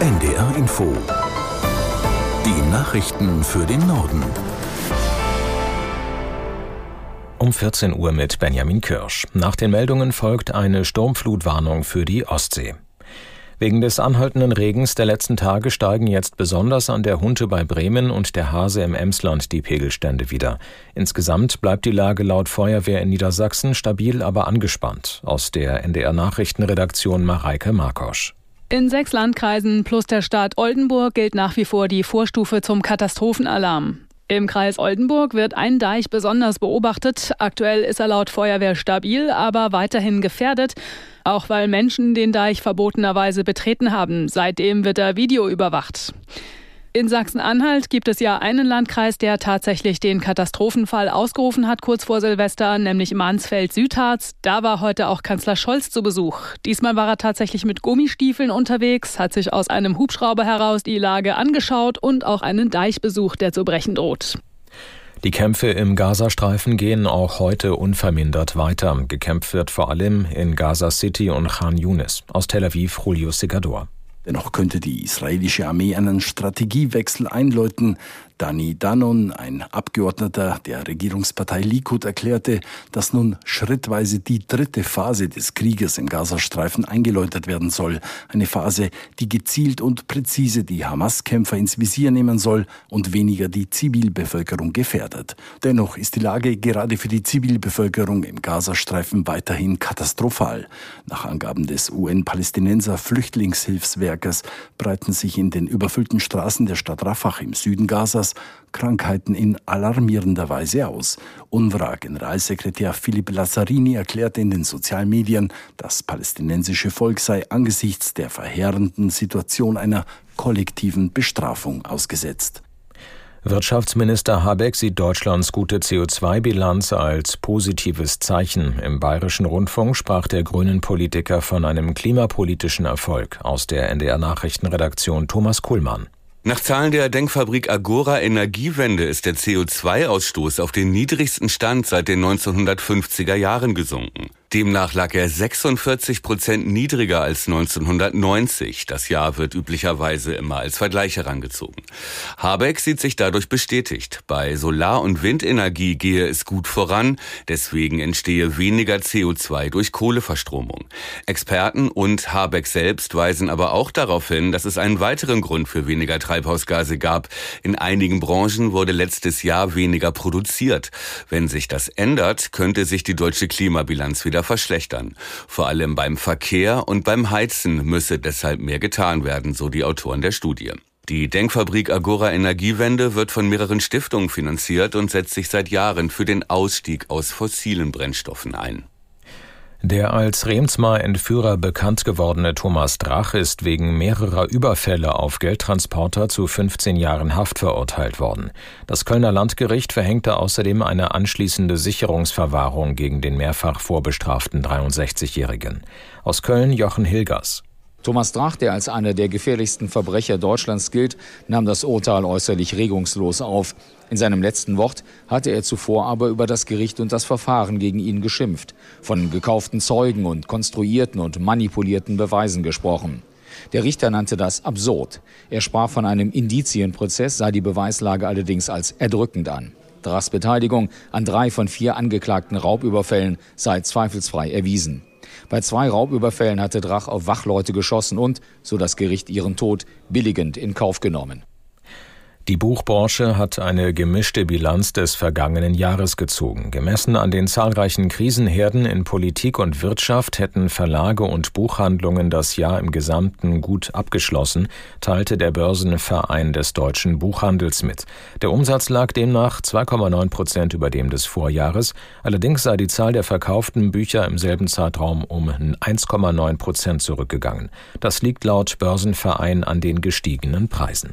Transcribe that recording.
NDR Info. Die Nachrichten für den Norden. Um 14 Uhr mit Benjamin Kirsch. Nach den Meldungen folgt eine Sturmflutwarnung für die Ostsee. Wegen des anhaltenden Regens der letzten Tage steigen jetzt besonders an der Hunte bei Bremen und der Hase im Emsland die Pegelstände wieder. Insgesamt bleibt die Lage laut Feuerwehr in Niedersachsen stabil, aber angespannt. Aus der NDR Nachrichtenredaktion Mareike Markosch. In sechs Landkreisen plus der Stadt Oldenburg gilt nach wie vor die Vorstufe zum Katastrophenalarm. Im Kreis Oldenburg wird ein Deich besonders beobachtet. Aktuell ist er laut Feuerwehr stabil, aber weiterhin gefährdet, auch weil Menschen den Deich verbotenerweise betreten haben. Seitdem wird er videoüberwacht. In Sachsen-Anhalt gibt es ja einen Landkreis, der tatsächlich den Katastrophenfall ausgerufen hat kurz vor Silvester, nämlich Mansfeld-Südharz. Da war heute auch Kanzler Scholz zu Besuch. Diesmal war er tatsächlich mit Gummistiefeln unterwegs, hat sich aus einem Hubschrauber heraus die Lage angeschaut und auch einen Deich besucht, der zu brechen droht. Die Kämpfe im Gazastreifen gehen auch heute unvermindert weiter. Gekämpft wird vor allem in Gaza City und Khan Yunis. Aus Tel Aviv, Julio Segador. Dennoch könnte die israelische Armee einen Strategiewechsel einläuten. Dani Danon, ein Abgeordneter der Regierungspartei Likud, erklärte, dass nun schrittweise die dritte Phase des Krieges im Gazastreifen eingeläutet werden soll. Eine Phase, die gezielt und präzise die Hamas-Kämpfer ins Visier nehmen soll und weniger die Zivilbevölkerung gefährdet. Dennoch ist die Lage gerade für die Zivilbevölkerung im Gazastreifen weiterhin katastrophal. Nach Angaben des UN-Palästinenser Flüchtlingshilfswerkes breiten sich in den überfüllten Straßen der Stadt Rafah im Süden Gazas Krankheiten in alarmierender Weise aus. UNRWA-Generalsekretär Philipp Lazzarini erklärte in den sozialen Medien, das palästinensische Volk sei angesichts der verheerenden Situation einer kollektiven Bestrafung ausgesetzt. Wirtschaftsminister Habeck sieht Deutschlands gute CO2-Bilanz als positives Zeichen. Im bayerischen Rundfunk sprach der grünen Politiker von einem klimapolitischen Erfolg aus der NDR Nachrichtenredaktion Thomas Kuhlmann. Nach Zahlen der Denkfabrik Agora Energiewende ist der CO2-Ausstoß auf den niedrigsten Stand seit den 1950er Jahren gesunken. Demnach lag er 46 Prozent niedriger als 1990. Das Jahr wird üblicherweise immer als Vergleich herangezogen. Habeck sieht sich dadurch bestätigt. Bei Solar- und Windenergie gehe es gut voran. Deswegen entstehe weniger CO2 durch Kohleverstromung. Experten und Habeck selbst weisen aber auch darauf hin, dass es einen weiteren Grund für weniger Treibhausgase gab. In einigen Branchen wurde letztes Jahr weniger produziert. Wenn sich das ändert, könnte sich die deutsche Klimabilanz wieder wieder verschlechtern. Vor allem beim Verkehr und beim Heizen müsse deshalb mehr getan werden, so die Autoren der Studie. Die Denkfabrik Agora Energiewende wird von mehreren Stiftungen finanziert und setzt sich seit Jahren für den Ausstieg aus fossilen Brennstoffen ein. Der als Remsmar Entführer bekannt gewordene Thomas Drach ist wegen mehrerer Überfälle auf Geldtransporter zu 15 Jahren Haft verurteilt worden. Das Kölner Landgericht verhängte außerdem eine anschließende Sicherungsverwahrung gegen den mehrfach vorbestraften 63-Jährigen. Aus Köln Jochen Hilgers. Thomas Drach, der als einer der gefährlichsten Verbrecher Deutschlands gilt, nahm das Urteil äußerlich regungslos auf. In seinem letzten Wort hatte er zuvor aber über das Gericht und das Verfahren gegen ihn geschimpft, von gekauften Zeugen und konstruierten und manipulierten Beweisen gesprochen. Der Richter nannte das absurd. Er sprach von einem Indizienprozess, sah die Beweislage allerdings als erdrückend an. Drachs Beteiligung an drei von vier angeklagten Raubüberfällen sei zweifelsfrei erwiesen. Bei zwei Raubüberfällen hatte Drach auf Wachleute geschossen und, so das Gericht, ihren Tod billigend in Kauf genommen. Die Buchbranche hat eine gemischte Bilanz des vergangenen Jahres gezogen. Gemessen an den zahlreichen Krisenherden in Politik und Wirtschaft hätten Verlage und Buchhandlungen das Jahr im Gesamten gut abgeschlossen, teilte der Börsenverein des deutschen Buchhandels mit. Der Umsatz lag demnach 2,9 Prozent über dem des Vorjahres. Allerdings sei die Zahl der verkauften Bücher im selben Zeitraum um 1,9 Prozent zurückgegangen. Das liegt laut Börsenverein an den gestiegenen Preisen.